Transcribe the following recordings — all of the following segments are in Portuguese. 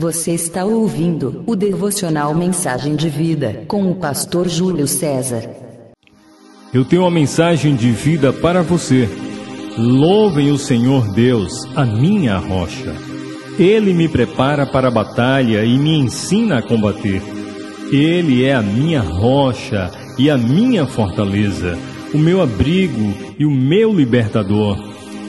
Você está ouvindo o devocional Mensagem de Vida com o pastor Júlio César. Eu tenho uma mensagem de vida para você. Louvem o Senhor Deus, a minha rocha. Ele me prepara para a batalha e me ensina a combater. Ele é a minha rocha e a minha fortaleza, o meu abrigo e o meu libertador.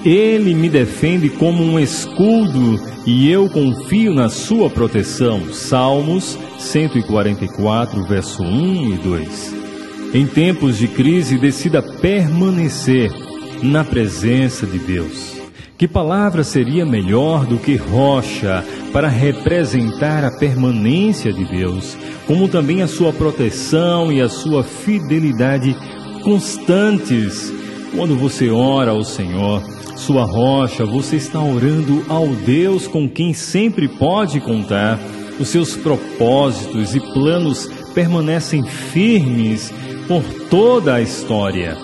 Ele me defende como um escudo e eu confio na sua proteção. Salmos 144, verso 1 e 2. Em tempos de crise, decida permanecer na presença de Deus. Que palavra seria melhor do que rocha para representar a permanência de Deus, como também a sua proteção e a sua fidelidade constantes quando você ora ao Senhor? sua rocha, você está orando ao Deus com quem sempre pode contar. Os seus propósitos e planos permanecem firmes por toda a história.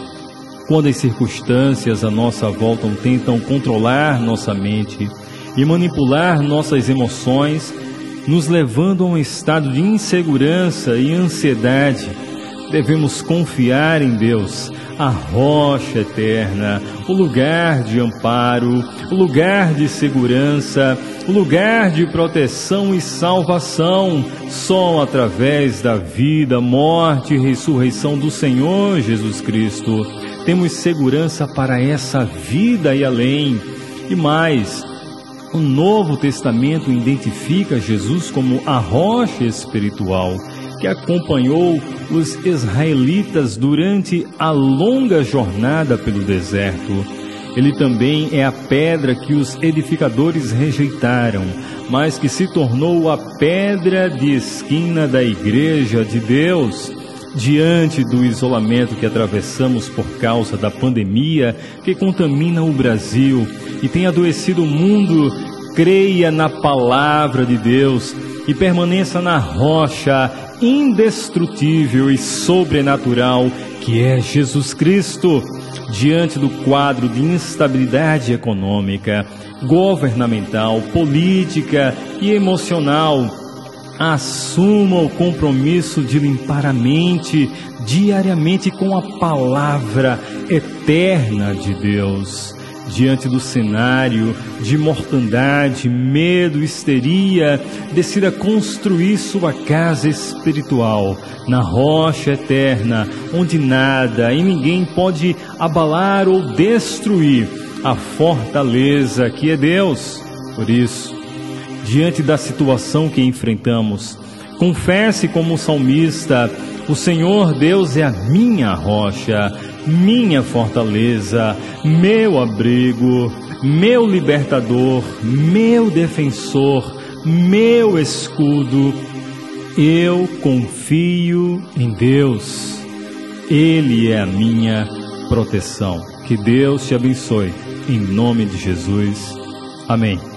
Quando as circunstâncias à nossa volta tentam controlar nossa mente e manipular nossas emoções, nos levando a um estado de insegurança e ansiedade, devemos confiar em Deus, a rocha eterna, o lugar de amparo, o lugar de segurança, o lugar de proteção e salvação, só através da vida, morte e ressurreição do Senhor Jesus Cristo. Temos segurança para essa vida e além. E mais, o Novo Testamento identifica Jesus como a rocha espiritual que acompanhou os israelitas durante a longa jornada pelo deserto. Ele também é a pedra que os edificadores rejeitaram, mas que se tornou a pedra de esquina da igreja de Deus. Diante do isolamento que atravessamos por causa da pandemia que contamina o Brasil e tem adoecido o mundo, creia na palavra de Deus e permaneça na rocha indestrutível e sobrenatural que é Jesus Cristo. Diante do quadro de instabilidade econômica, governamental, política e emocional, assuma o compromisso de limpar a mente diariamente com a palavra eterna de Deus diante do cenário de mortandade, medo, histeria, decida construir sua casa espiritual na rocha eterna, onde nada e ninguém pode abalar ou destruir a fortaleza que é Deus. Por isso, diante da situação que enfrentamos, confesse como salmista: O Senhor Deus é a minha rocha minha fortaleza, meu abrigo, meu libertador, meu defensor, meu escudo. Eu confio em Deus. Ele é a minha proteção. Que Deus te abençoe. Em nome de Jesus. Amém.